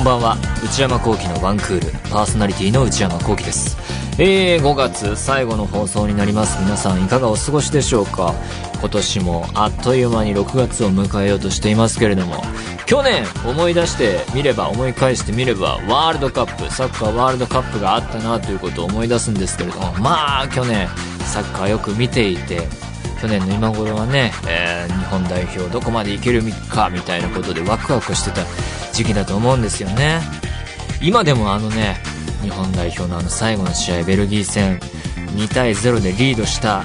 んばんは。内山聖輝のワンクール。パーソナリティの内山聖輝です。えー、5月最後の放送になります。皆さんいかがお過ごしでしょうか？今年もあっという間に6月を迎えようとしていますけれども。去年思い出してみれば思い返してみればワールドカップサッカーワールドカップがあったなということを思い出すんですけれども。まあ去年サッカーよく見ていて去年の今頃はね、えー、日本代表どこまでいけるかみたいなことでワクワクしてた。時期だと思うんですよね。今でもあのね日本代表のあの最後の試合ベルギー戦2対0でリードした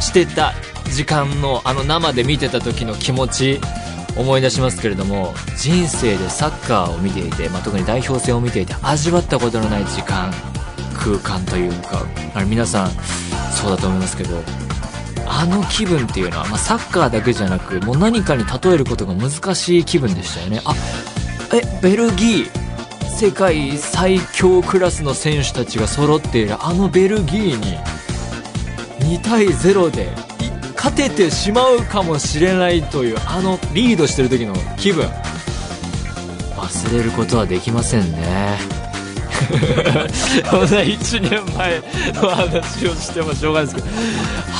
してた時間のあの生で見てた時の気持ち思い出しますけれども人生でサッカーを見ていて、まあ、特に代表戦を見ていて味わったことのない時間空間というかあれ皆さんそうだと思いますけどあの気分っていうのは、まあ、サッカーだけじゃなくもう何かに例えることが難しい気分でしたよね。あえベルギー世界最強クラスの選手たちが揃っているあのベルギーに2対0で勝ててしまうかもしれないというあのリードしてる時の気分忘れることはできませんね。そんな1年前の話をしてもしょうがないですけど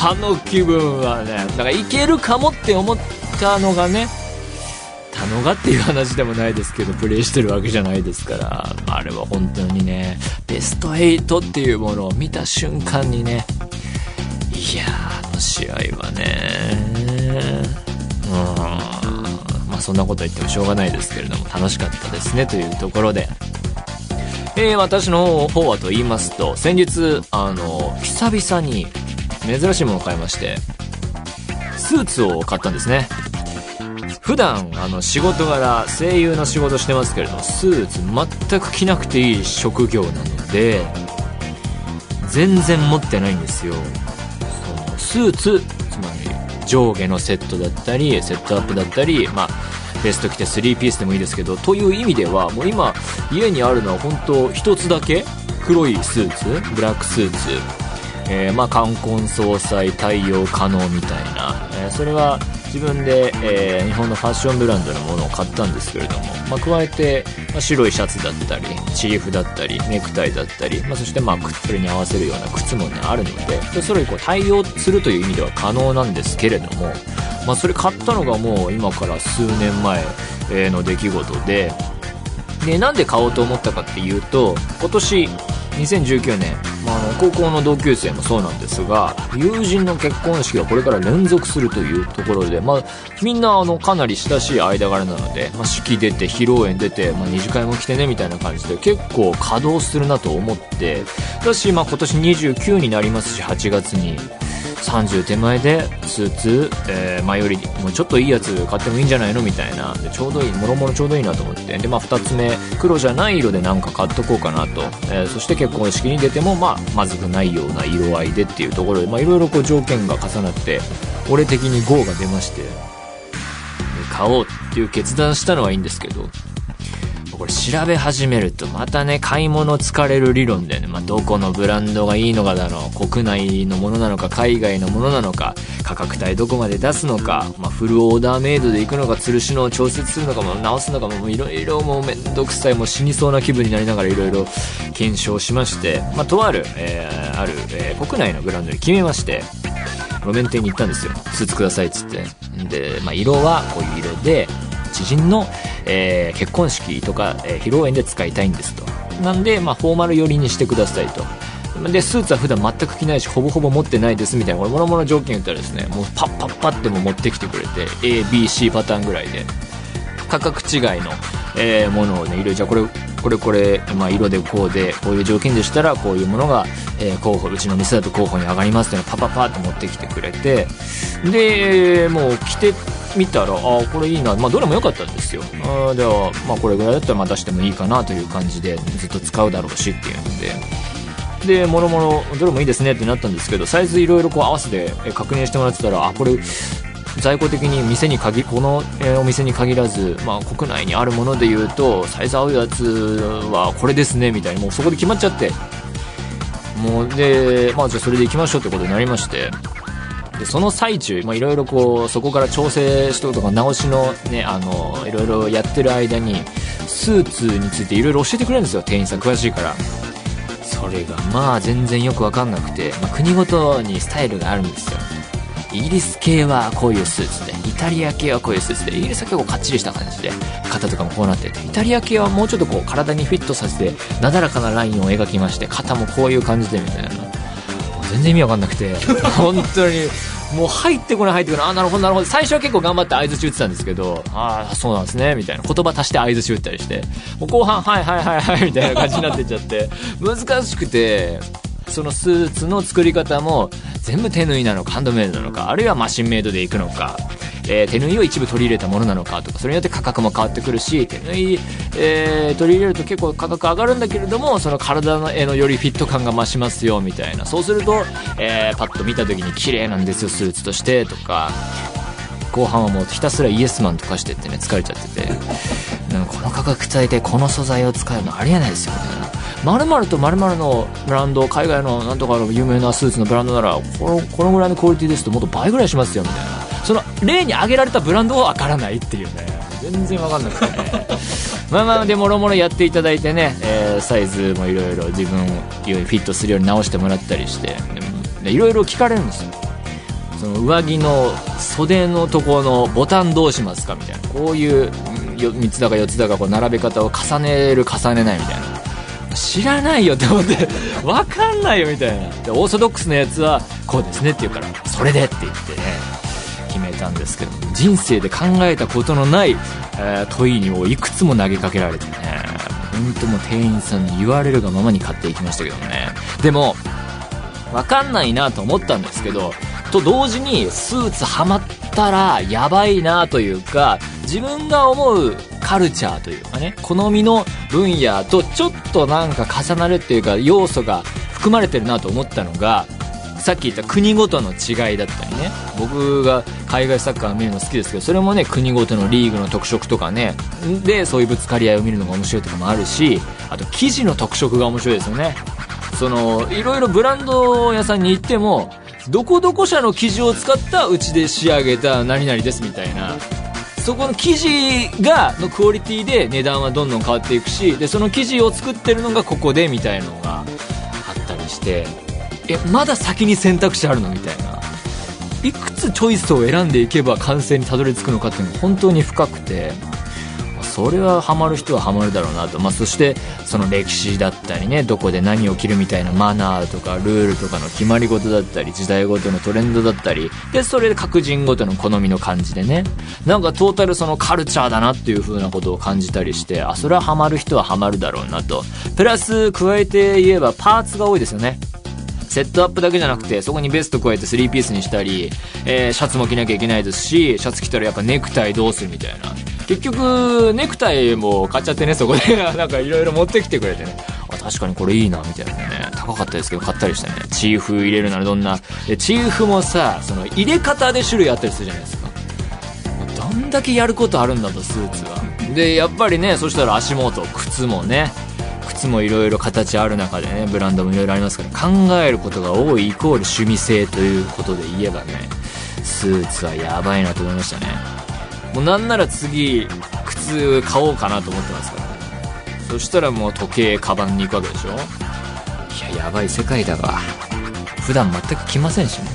あの気分はねだからいけるかもって思ったのがねたのがっていう話でもないですけど、プレイしてるわけじゃないですから、あれは本当にね、ベスト8っていうものを見た瞬間にね、いや、あの試合はね、うん、まあそんなこと言ってもしょうがないですけれども、楽しかったですねというところで、えー、私の方はと言いますと、先日、あの、久々に珍しいものを買いまして、スーツを買ったんですね。普段あの仕事柄声優の仕事してますけれどもスーツ全く着なくていい職業なので全然持ってないんですよ。そのスーツつまり上下のセットだったりセットアップだったりまあベスト着て3ピースでもいいですけどという意味ではもう今家にあるのは本当一つだけ黒いスーツブラックスーツえー、まあ冠婚葬祭対応可能みたいな、えー、それは自分で、えー、日本のファッションブランドのものを買ったんですけれども、まあ、加えて、まあ、白いシャツだったりチーフだったりネクタイだったり、まあ、そしてまあそれに合わせるような靴も、ね、あるのでそれにこう対応するという意味では可能なんですけれども、まあ、それ買ったのがもう今から数年前の出来事ででなんで買おうと思ったかっていうと今年2019年、まあ、高校の同級生もそうなんですが友人の結婚式がこれから連続するというところで、まあ、みんなあのかなり親しい間柄なので、まあ、式出て披露宴出て、まあ、二次会も来てねみたいな感じで結構稼働するなと思ってだし、まあ、今年29になりますし8月に。30手前でスーツ、えー、前よりもうちょっといいやつ買ってもいいんじゃないのみたいな。でちょうどいいもろもろちょうどいいなと思って。で、まあ、2つ目黒じゃない色でなんか買っとこうかなと、えー、そして結婚式に出ても、まあ、まずくないような色合いでっていうところで、まあ、いろいろこう条件が重なって俺的に GO が出まして買おうっていう決断したのはいいんですけど。これ調べ始めるとまたね、買い物疲れる理論でね、まあ、どこのブランドがいいのかだの、国内のものなのか、海外のものなのか、価格帯どこまで出すのか、まあ、フルオーダーメイドで行くのか、吊るしの調節するのか、も直すのか、もいろいろもうめんどくさい、もう死にそうな気分になりながらいろいろ検証しまして、まあ、とある、えー、ある、えー、国内のブランドに決めまして、路面店に行ったんですよ。スーツくださいっつって。で、まあ、色はこういう色で、知人の、えー、結婚式とか、えー、披露宴で使いたいんですと。なんで、まあ、フォーマル寄りにしてくださいと。で、スーツは普段全く着ないし、ほぼほぼ持ってないですみたいな、これ、もろもろ条件言ったらですね、もうパッパッパっても持ってきてくれて、A、B、C パターンぐらいで、価格違いの、えー、ものをね、いろいろ、じゃあこれ、これこれ、まあ、色でこうで、こういう条件でしたら、こういうものが、えー、候補、うちの店だと候補に上がりますっていうのをパパパって持ってきてくれて、で、もう着て見たら、あこれいいな、まあ、どれも良かったんですよ。あでは、まあ、これぐらいだったらまあ出してもいいかなという感じで、ずっと使うだろうしっていうので。で、もろもろ、どれもいいですねってなったんですけど、サイズいろいろこう合わせて確認してもらってたら、あ、これ、在庫的に店に限この、えお店に限らず、まあ、国内にあるもので言うとサイズ合うやつはこれですねみたいにもうそこで決まっちゃって。もうで、まあ、じゃあそれで行きましょうってことになりまして。でその最中、いろいろこうそこから調整しとくとか直しのねあのいろいろやってる間にスーツについていろいろ教えてくれるんですよ店員さん詳しいから。それがまあ全然よくわかんなくて、まあ、国ごとにスタイルがあるんですよ。イギリス系はこういうスーツでイタリア系はこういうスーツでイギリスは結構かっちりした感じで肩とかもこうなっててイタリア系はもうちょっとこう体にフィットさせてなだらかなラインを描きまして肩もこういう感じでみたいな。全然意味わかんなくて 本当にもう入ってこない入ってこないあなるほどなるほど。最初は結構頑張って相づち打ってたんですけどああそうなんですねみたいな。言葉足して相づち打ったりしてもう後半はいはいはいはいみたいな感じになってっちゃって難しくてそのスーツの作り方も全部手縫いなのかハンドメイドなのかあるいはマシンメイドでいくのかえー、手縫いを一部取り入れたものなのかとかそれによって価格も変わってくるし手縫い、えー、取り入れると結構価格上がるんだけれどもその体へのよりフィット感が増しますよみたいな。そうすると、えー、パッと見た時に綺麗なんですよスーツとしてとか。後半はもうひたすらイエスマンとかしてってね疲れちゃってて。この価格帯でこの素材を使うのありえないですよみたいな。〇〇と〇〇のブランド海外のなんとかの有名なスーツのブランドならこのこのぐらいのクオリティですともっと倍ぐらいしますよみたいな。その例に挙げられたブランドは分からないっていうね。全然分かんなくて。ねまあまあでもろもろやっていただいてね、えー、サイズもいろいろ自分をフィットするように直してもらったりして。いろいろ聞かれるんですよ。その上着の袖のところのボタンどうしますかみたいな。こういう3つだか4つだかこう並べ方を重ねる重ねないみたいな。知らないよって思って分かんないよみたいな。でオーソドックスなやつはこうですねって言うからそれでって言ってね決めたんですけど人生で考えたことのない、えー、問いにをいくつも投げかけられてね本当も店員さんに言われるがままに買っていきましたけどね。でも分かんないなと思ったんですけどと同時にスーツハマったらやばいなというか自分が思うカルチャーというかね好みの分野とちょっとなんか重なるっていうか要素が含まれてるなと思ったのがさっき言った国ごとの違いだったりね僕が海外サッカーを見るの好きですけどそれもね国ごとのリーグの特色とかねでそういうぶつかり合いを見るのが面白いとかもあるしあと生地の特色が面白いですよね。そのいろいろブランド屋さんに行ってもどこどこ社の生地を使ったうちで仕上げた何々ですみたいなそこの生地がのクオリティで値段はどんどん変わっていくしでその生地を作ってるのがここでみたいのがあったりしてえまだ先に選択肢あるのみたいな。いくつチョイスを選んでいけば完成にたどり着くのかっていうのが本当に深くて。それはハマる人はハマるだろうなと、まあ、そしてその歴史だったりねどこで何を着るみたいなマナーとかルールとかの決まり事だったり時代ごとのトレンドだったり。でそれで各人ごとの好みの感じでね。なんかトータルそのカルチャーだなっていう風なことを感じたりしてあそれはハマる人はハマるだろうなと。プラス加えて言えばパーツが多いですよね。セットアップだけじゃなくて、そこにベスト加えて3ピースにしたり、えー、シャツも着なきゃいけないですし、シャツ着たらやっぱネクタイどうするみたいな。結局、ネクタイも買っちゃってね、そこで。なんかいろいろ持ってきてくれてね。あ、確かにこれいいな、みたいなね。高かったですけど買ったりしてね。チーフ入れるならどんなで。チーフもさ、その入れ方で種類あったりするじゃないですか。どんだけやることあるんだと、スーツは。で、やっぱりね、そしたら足元、靴もね。靴もいろいろ形ある中でねブランドもいろいろありますから考えることが多いイコール趣味性ということで言えばねスーツはやばいなと思いましたねもうなんなら次靴買おうかなと思ってますから。そしたらもう時計カバンに行くわけでしょ。いややばい世界だが。普段全く着ませんしね。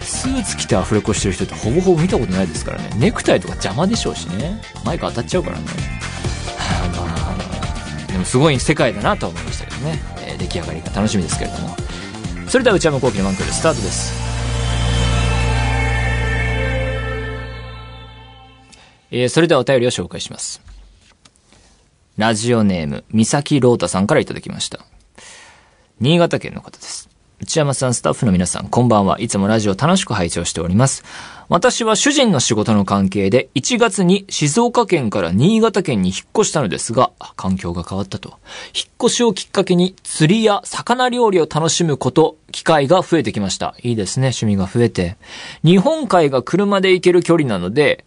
スーツ着てアフレコしてる人ってほぼほぼ見たことないですからね。ネクタイとか邪魔でしょうしね。マイク当たっちゃうからね。まあでもすごい世界だなと思いましたけどね、えー、出来上がりが楽しみですけれども。それでは内山昂輝のワンクールスタートです。えー、それではお便りを紹介します。ラジオネーム、三崎ロータさんからいただきました。新潟県の方です。内山さん、スタッフの皆さん、こんばんは。いつもラジオ楽しく拝聴しております。私は主人の仕事の関係で1月に静岡県から新潟県に引っ越したのですが、環境が変わったと。引っ越しをきっかけに釣りや魚料理を楽しむこと、機会が増えてきました。いいですね、趣味が増えて。日本海が車で行ける距離なので、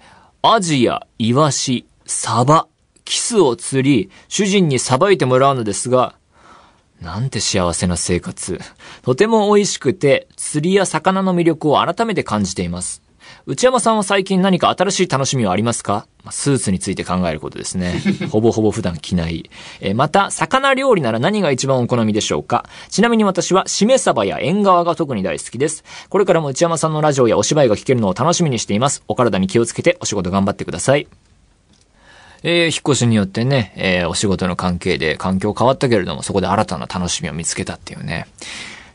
アジやイワシ、サバ、キスを釣り、主人にさばいてもらうのですが、なんて幸せな生活。とても美味しくて、釣りや魚の魅力を改めて感じています。内山さんは最近何か新しい楽しみはありますか？スーツについて考えることですね。ほぼほぼ普段着ない。えー、また、魚料理なら何が一番お好みでしょうか？ちなみに私は、しめ鯖や縁側が特に大好きです。これからも内山さんのラジオやお芝居が聞けるのを楽しみにしています。お体に気をつけてお仕事頑張ってください。えー、引っ越しによってね、えー、お仕事の関係で環境変わったけれども、そこで新たな楽しみを見つけたっていうね。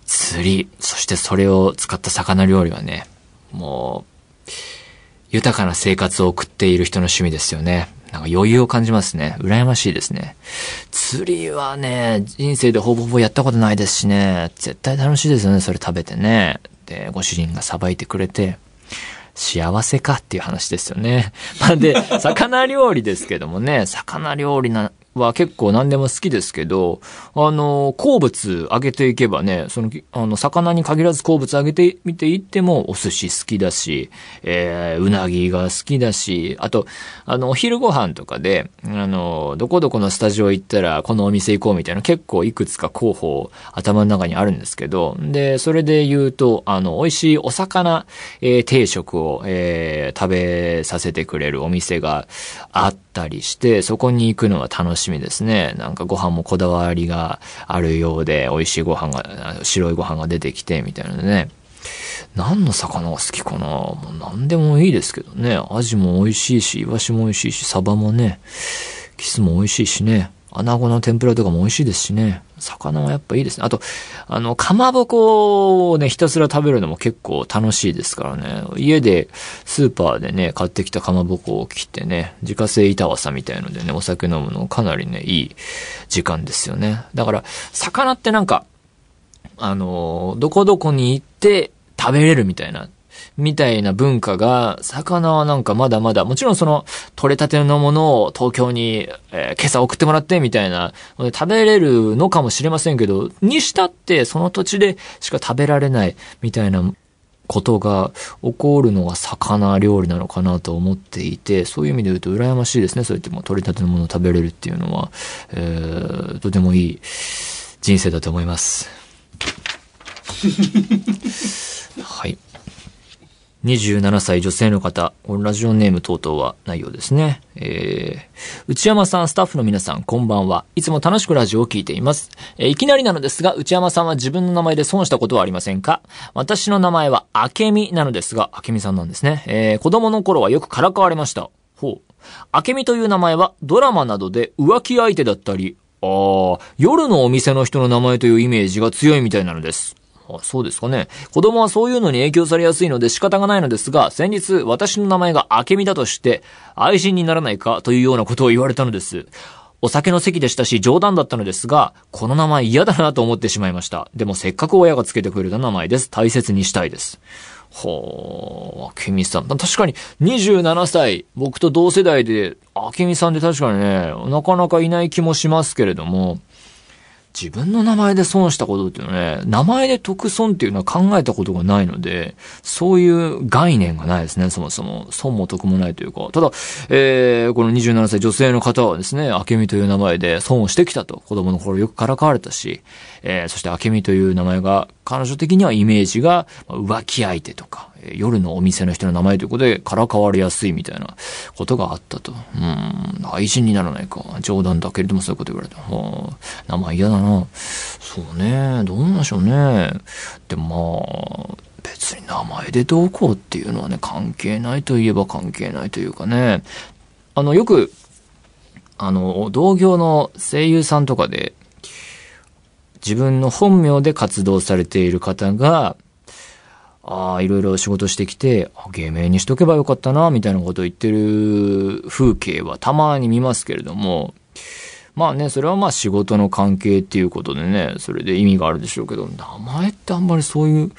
釣り、そしてそれを使った魚料理はね、もう、豊かな生活を送っている人の趣味ですよね。なんか余裕を感じますね。羨ましいですね。釣りはね、人生でほぼほぼやったことないですしね、絶対楽しいですよね、それ食べてね。で、ご主人がさばいてくれて、幸せかっていう話ですよね。まあで、魚料理ですけどもね、魚料理な、は結構何でも好きですけど、あの、好物あげていけばね、その、あの、魚に限らず好物あげてみていっても、お寿司好きだし、えー、うなぎが好きだし、あと、あの、お昼ご飯とかで、あの、どこどこのスタジオ行ったら、このお店行こうみたいな、結構いくつか候補、頭の中にあるんですけど、で、それで言うと、あの、美味しいお魚、えー、定食を、えー、食べさせてくれるお店があったりして、そこに行くのは楽しいしみですね。なんかご飯もこだわりがあるようで、美味しいご飯が、白いご飯が出てきて、みたいなね。何の魚が好きかなもう何でもいいですけどね。アジも美味しいし、イワシも美味しいし、サバもね、キスも美味しいしね。穴子の天ぷらとかも美味しいですしね。魚はやっぱいいですね。あと、あの、かまぼこをね、ひたすら食べるのも結構楽しいですからね。家で、スーパーでね、買ってきたかまぼこを切ってね、自家製板わさみたいのでね、お酒飲むのかなりね、いい時間ですよね。だから、魚ってなんか、あの、どこどこに行って食べれるみたいなみたいな文化が、魚はなんかまだまだ、もちろんその、取れたてのものを東京に、えー、今朝送ってもらってみたいな、食べれるのかもしれませんけど、にしたってその土地でしか食べられないみたいなことが起こるのが魚料理なのかなと思っていて、そういう意味で言うと羨ましいですね。そうやっても取れたてのものを食べれるっていうのは、えー、とてもいい人生だと思います。27歳女性の方、ラジオネーム等々はないようですね。えー、内山さん、スタッフの皆さん、こんばんは。いつも楽しくラジオを聞いています。えー、いきなりなのですが、内山さんは自分の名前で損したことはありませんか？私の名前は、あけみなのですが、あけみさんなんですね。えー、子供の頃はよくからかわれました。ほう。あけみという名前は、ドラマなどで浮気相手だったり、ああ、夜のお店の人の名前というイメージが強いみたいなのです。そうですかね。子供はそういうのに影響されやすいので仕方がないのですが、先日私の名前が明美だとして、愛人にならないかというようなことを言われたのです。お酒の席でしたし冗談だったのですが、この名前嫌だなと思ってしまいました。でもせっかく親がつけてくれた名前です。大切にしたいです。ほー、明美さん。確かに27歳、僕と同世代で、明美さんって確かにね、なかなかいない気もしますけれども、自分の名前で損したことっていうのはね、名前で得損っていうのは考えたことがないので、そういう概念がないですね、そもそも。損も得もないというか。ただ、えー、この27歳女性の方はですね、明美という名前で損をしてきたと。子供の頃よくからかわれたし、えー、そして明美という名前が、彼女的にはイメージが浮気相手とか、夜のお店の人の名前ということでからかわれやすいみたいなことがあったと。うん、愛人にならないか。冗談だけれどもそういうこと言われた。はあ、名前嫌だな。そうね、どうなんでしょうね。でもまあ、別に名前でどうこうっていうのはね、関係ないといえば関係ないというかね。あの、よく、あの、同業の声優さんとかで、自分の本名で活動されている方が、ああ、いろいろ仕事してきて、芸名にしとけばよかったな、みたいなことを言ってる風景はたまに見ますけれども、まあね、それはまあ仕事の関係っていうことでね、それで意味があるでしょうけど、名前ってあんまりそういう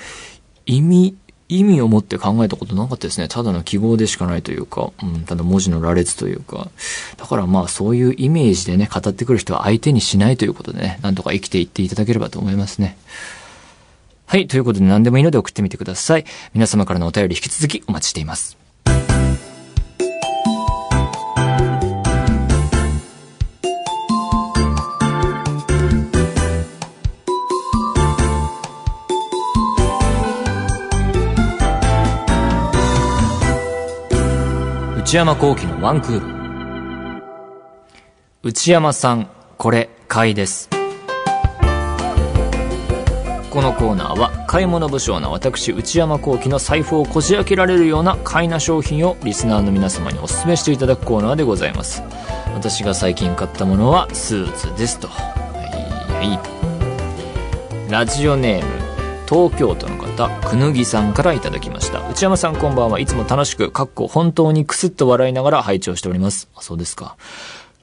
意味、意味を持って考えたことなかったですね。ただの記号でしかないというか、うん、ただ文字の羅列というか。だからまあそういうイメージでね、語ってくる人は相手にしないということでね、なんとか生きていっていただければと思いますね。はい。ということで何でもいいので送ってみてください。皆様からのお便り引き続きお待ちしています。内山幸喜のワンクール。内山さん、これ、買いです。このコーナーは買い物不詳な私内山幸喜の財布をこじ開けられるような買いな商品をリスナーの皆様にお勧めしていただくコーナーでございます。私が最近買ったものはスーツですと。はいはい。ラジオネーム東京都の方くぬぎさんからいただきました。内山さんこんばんは。いつも楽しくかっこ本当にクスッと笑いながら拝聴しております。あそうですか。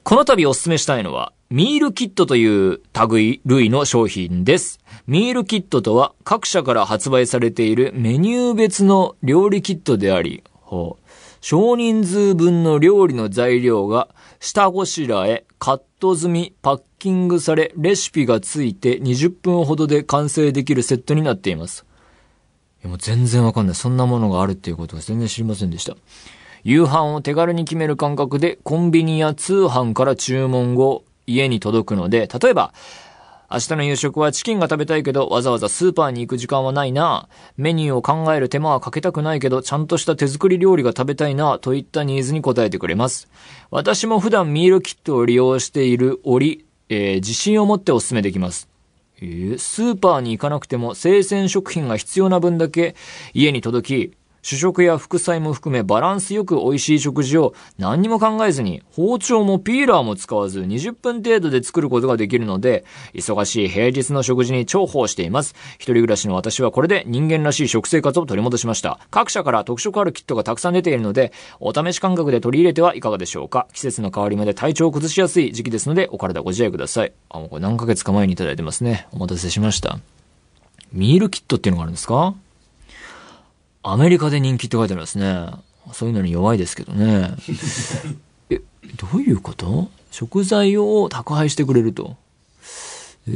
この度お勧めしたいのは、ミールキットという類類の商品です。ミールキットとは各社から発売されているメニュー別の料理キットであり、ほう少人数分の料理の材料が下ごしらえ、カット済み、パッキングされ、レシピがついて20分ほどで完成できるセットになっています。いやもう全然わかんない。そんなものがあるっていうことは全然知りませんでした。夕飯を手軽に決める感覚でコンビニや通販から注文後家に届くので、例えば、明日の夕食はチキンが食べたいけど、わざわざスーパーに行く時間はないな。メニューを考える手間はかけたくないけど、ちゃんとした手作り料理が食べたいな、といったニーズに応えてくれます。私も普段ミールキットを利用している折、えー、自信を持ってお勧めできます。えー、スーパーに行かなくても生鮮食品が必要な分だけ家に届き、主食や副菜も含めバランスよく美味しい食事を何にも考えずに包丁もピーラーも使わず20分程度で作ることができるので忙しい平日の食事に重宝しています。一人暮らしの私はこれで人間らしい食生活を取り戻しました。各社から特色あるキットがたくさん出ているのでお試し感覚で取り入れてはいかがでしょうか。季節の変わり目で体調を崩しやすい時期ですのでお体ご自愛ください。あ、もうこれ何ヶ月か前にいただいてますね。お待たせしました。ミールキットっていうのがあるんですか？アメリカで人気って書いてありますね。そういうのに弱いですけどね。え、どういうこと？食材を宅配してくれると。え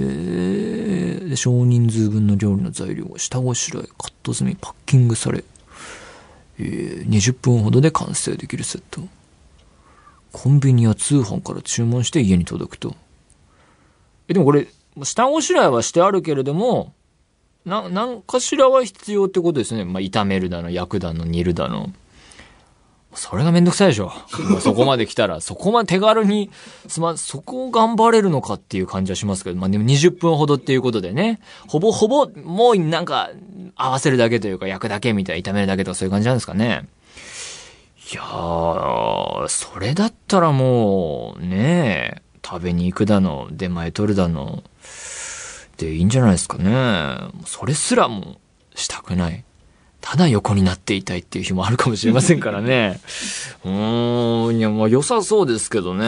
ー、少人数分の料理の材料が下ごしらえ、カット済み、パッキングされ、えー、20分ほどで完成できるセット。コンビニや通販から注文して家に届くと。え、でもこれ、下ごしらえはしてあるけれども、な、なんかしらは必要ってことですね。まあ、炒めるだの、焼くだの、煮るだの。それがめんどくさいでしょ。そこまで来たら、そこまで手軽に、すま、そこを頑張れるのかっていう感じはしますけど、まあでも20分ほどっていうことでね、ほぼほぼ、もうなんか、合わせるだけというか、焼くだけみたいな、炒めるだけとかそういう感じなんですかね。いやー、それだったらもう、ねえ食べに行くだの、出前取るだの、っていいんじゃないですかね。それすらもしたくない。ただ横になっていたいっていう日もあるかもしれませんからね。うーん、いや、まあ良さそうですけどね。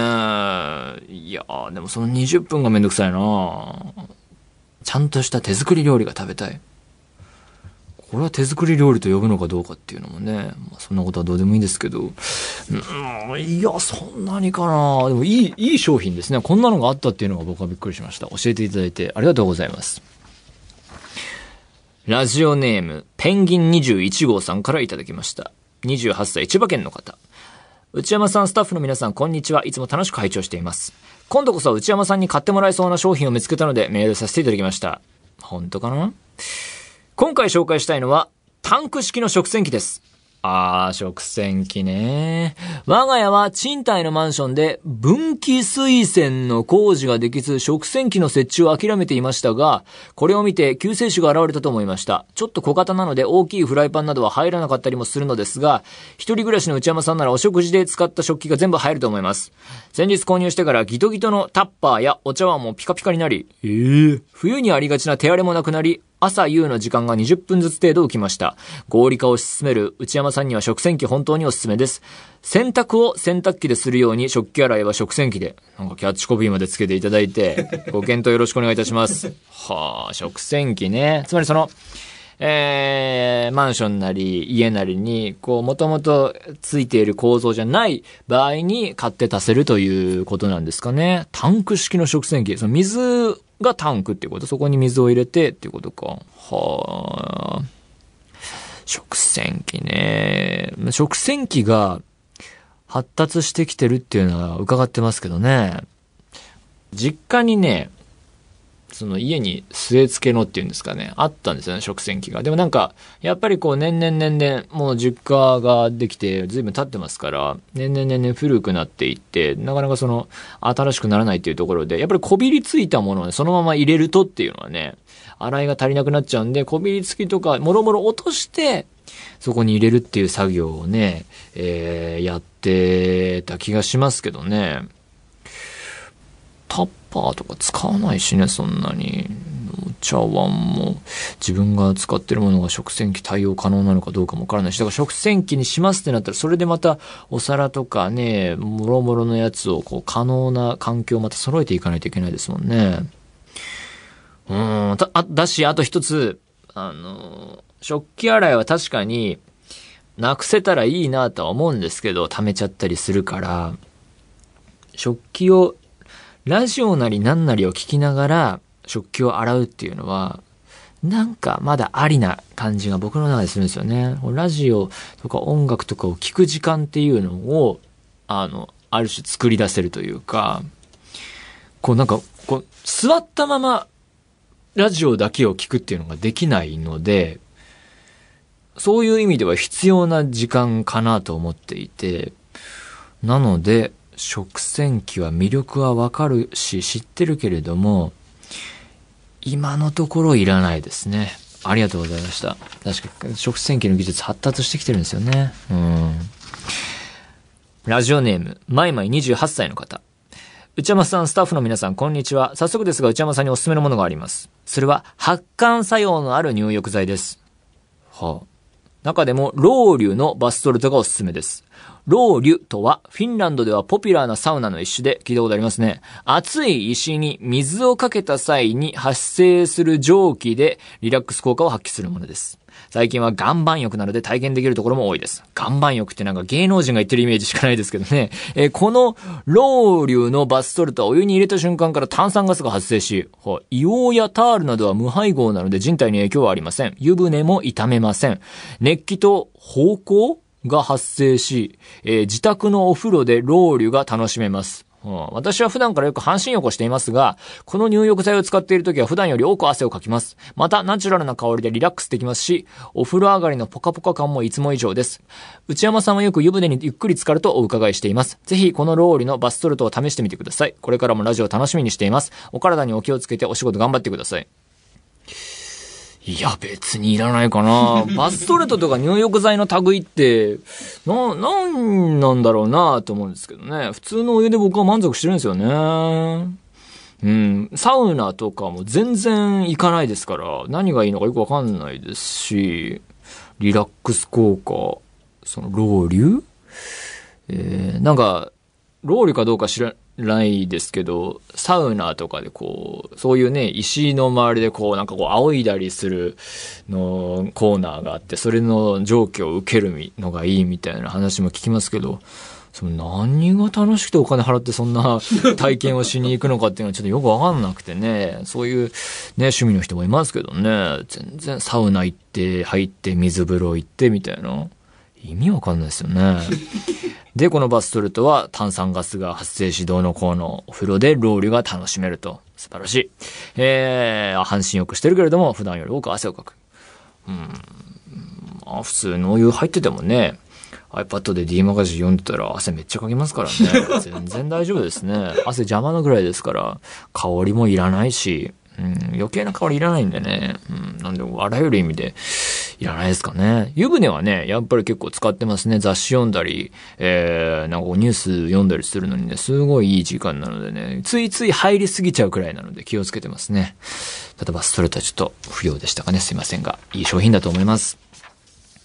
いやでもその20分がめんどくさいなちゃんとした手作り料理が食べたい。これは手作り料理と呼ぶのかどうかっていうのもね、まあ、そんなことはどうでもいいんですけど、うん、いや、そんなにかなでもいい、いい商品ですね。こんなのがあったっていうのが僕はびっくりしました。教えていただいてありがとうございます。ラジオネーム、ペンギン21号さんからいただきました。28歳、千葉県の方。内山さん、スタッフの皆さん、こんにちは。いつも楽しく拝聴しています。今度こそ内山さんに買ってもらえそうな商品を見つけたのでメールさせていただきました。本当かな？今回紹介したいのは、タンク式の食洗機です。あー、食洗機ね。我が家は賃貸のマンションで分岐水栓の工事ができず食洗機の設置を諦めていましたが、これを見て救世主が現れたと思いました。ちょっと小型なので大きいフライパンなどは入らなかったりもするのですが、一人暮らしの内山さんならお食事で使った食器が全部入ると思います。先日購入してからギトギトのタッパーやお茶碗もピカピカになり、えー、冬にありがちな手荒れもなくなり、朝夕の時間が20分ずつ程度浮きました。合理化を進める内山さんには食洗機本当におすすめです。洗濯を洗濯機でするように食器洗いは食洗機で。なんかキャッチコピーまでつけていただいて、ご検討よろしくお願いいたします。はあ、食洗機ね。つまりその、えー、マンションなり家なりに、こう、もともとついている構造じゃない場合に買って足せるということなんですかね。タンク式の食洗機。その水がタンクっていうこと。そこに水を入れてっていうことか。はあ。食洗機ね。食洗機が発達してきてるっていうのは伺ってますけどね。実家にね、その家に据え付けのっていうんですかね、あったんですよね、食洗機が。でもなんか、やっぱりこう年々年々、もう実家ができて随分経ってますから、年々年々古くなっていって、なかなかその、新しくならないっていうところで、やっぱりこびりついたものをね、そのまま入れるとっていうのはね、洗いが足りなくなっちゃうんで、こびりつきとか、もろもろ落として、そこに入れるっていう作業をね、えー、やってた気がしますけどね。タッパーとか使わないしね、そんなに。お茶碗も自分が使ってるものが食洗機対応可能なのかどうかもわからないし、だから食洗機にしますってなったら、それでまたお皿とかね、もろもろのやつをこう可能な環境をまた揃えていかないといけないですもんね。うん、だ、だし、あと一つ、あの、食器洗いは確かに、なくせたらいいなとは思うんですけど、溜めちゃったりするから、食器をラジオなり何なりを聞きながら食器を洗うっていうのは、なんかまだありな感じが僕の中でするんですよね。ラジオとか音楽とかを聞く時間っていうのを、あの、ある種作り出せるというか、こうなんか、こう、座ったままラジオだけを聞くっていうのができないので、そういう意味では必要な時間かなと思っていて、なので、食洗機は魅力はわかるし知ってるけれども、今のところいらないですね。ありがとうございました。確か食洗機の技術発達してきてるんですよね。うん。ラジオネーム、マイマイ28歳の方。内山さん、スタッフの皆さん、こんにちは。早速ですが、内山さんにおすすめのものがあります。それは、発汗作用のある入浴剤です。はあ、中でも、ロウリュのバスソルトがおすすめです。ロウリュとは、フィンランドではポピュラーなサウナの一種で聞いたことありますね。熱い石に水をかけた際に発生する蒸気でリラックス効果を発揮するものです。最近は岩盤浴などで体験できるところも多いです。岩盤浴ってなんか芸能人が言ってるイメージしかないですけどね。えー、このロウリュのバスソルトはお湯に入れた瞬間から炭酸ガスが発生し、硫黄やタールなどは無配合なので人体に影響はありません。湯船も痛めません。熱気と方向が発生し、えー、自宅のお風呂でロウリュが楽しめます。うん、私は普段からよく半身浴をしていますが、この入浴剤を使っている時は普段より多く汗をかきます。また、ナチュラルな香りでリラックスできますし、お風呂上がりのポカポカ感もいつも以上です。内山さんはよく湯船にゆっくり浸かるとお伺いしています。ぜひ、このローリのバスソルトを試してみてください。これからもラジオ楽しみにしています。お体にお気をつけてお仕事頑張ってください。いや、別にいらないかな。バストレートとか入浴剤の類って、な、なんなんだろうなと思うんですけどね。普通のお湯で僕は満足してるんですよね。うん。サウナとかも全然行かないですから、何がいいのかよくわかんないですし、リラックス効果、その、ロウリュえー、なんか、ロウリュかどうか知ら、ないですけど、サウナとかでこう、そういうね、石の周りでこう、なんかこう、仰いだりするのコーナーがあって、それの蒸気を受けるのがいいみたいな話も聞きますけど、その何が楽しくてお金払ってそんな体験をしに行くのかっていうのはちょっとよくわかんなくてね、そういうね、趣味の人もいますけどね、全然サウナ行って、入って、水風呂行ってみたいな。意味わかんないですよね。で、このバスソルトは炭酸ガスが発生し、どうのこうのお風呂でロウリュが楽しめると。素晴らしい。えー、半身浴してるけれども、普段より多く汗をかく。うん。まあ、普通のお湯入っててもね、iPad で D マガジン読んでたら汗めっちゃかきますからね。全然大丈夫ですね。汗邪魔なぐらいですから、香りもいらないし、うん、余計な香りいらないんでね。うん、なんで、あらゆる意味で、いらないですかね。湯船はね、やっぱり結構使ってますね。雑誌読んだり、えー、なんかニュース読んだりするのにね、すごいいい時間なのでね、ついつい入りすぎちゃうくらいなので気をつけてますね。例えばストレートはちょっと不要でしたかね。すいませんが、いい商品だと思います。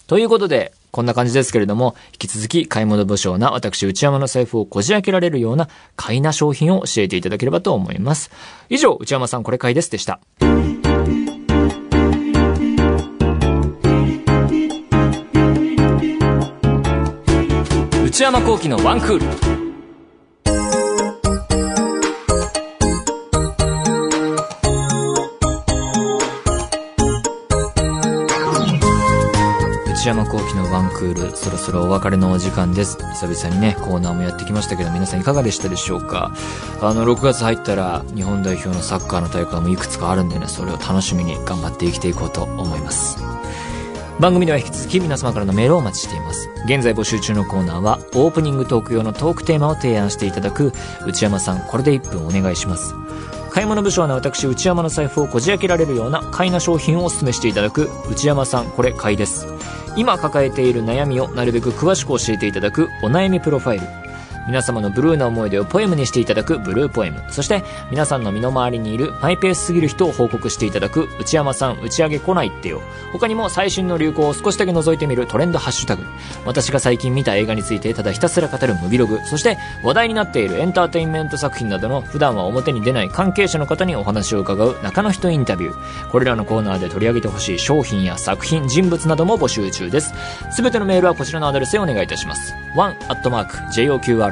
ということで、こんな感じですけれども、引き続き買い物不詳な私内山の財布をこじ開けられるような買いな商品を教えていただければと思います。以上、内山さんこれ買いですでした。内山幸喜のワンクール。内山幸輝のワンクール、そろそろお別れのお時間です。久々にね、コーナーもやってきましたけど、皆さんいかがでしたでしょうか？あの、6月入ったら、日本代表のサッカーの大会もいくつかあるんでね、それを楽しみに頑張って生きていこうと思います。番組では引き続き皆様からのメールをお待ちしています。現在募集中のコーナーは、オープニングトーク用のトークテーマを提案していただく、内山さん、これで1分お願いします。買い物部署の私内山の財布をこじ開けられるような買いな商品をお勧めしていただく内山さんこれ買いです今抱えている悩みをなるべく詳しく教えていただくお悩みプロファイル皆様のブルーな思い出をポエムにしていただくブルーポエム。そして皆さんの身の回りにいるマイペースすぎる人を報告していただく内山さん打ち上げ来ないってよ。他にも最新の流行を少しだけ覗いてみるトレンドハッシュタグ。私が最近見た映画についてただひたすら語るムビログ。そして話題になっているエンターテインメント作品などの普段は表に出ない関係者の方にお話を伺う中の人インタビュー。これらのコーナーで取り上げてほしい商品や作品、人物なども募集中です。すべてのメールはこちらのアドレスへお願いいたします。1-joqr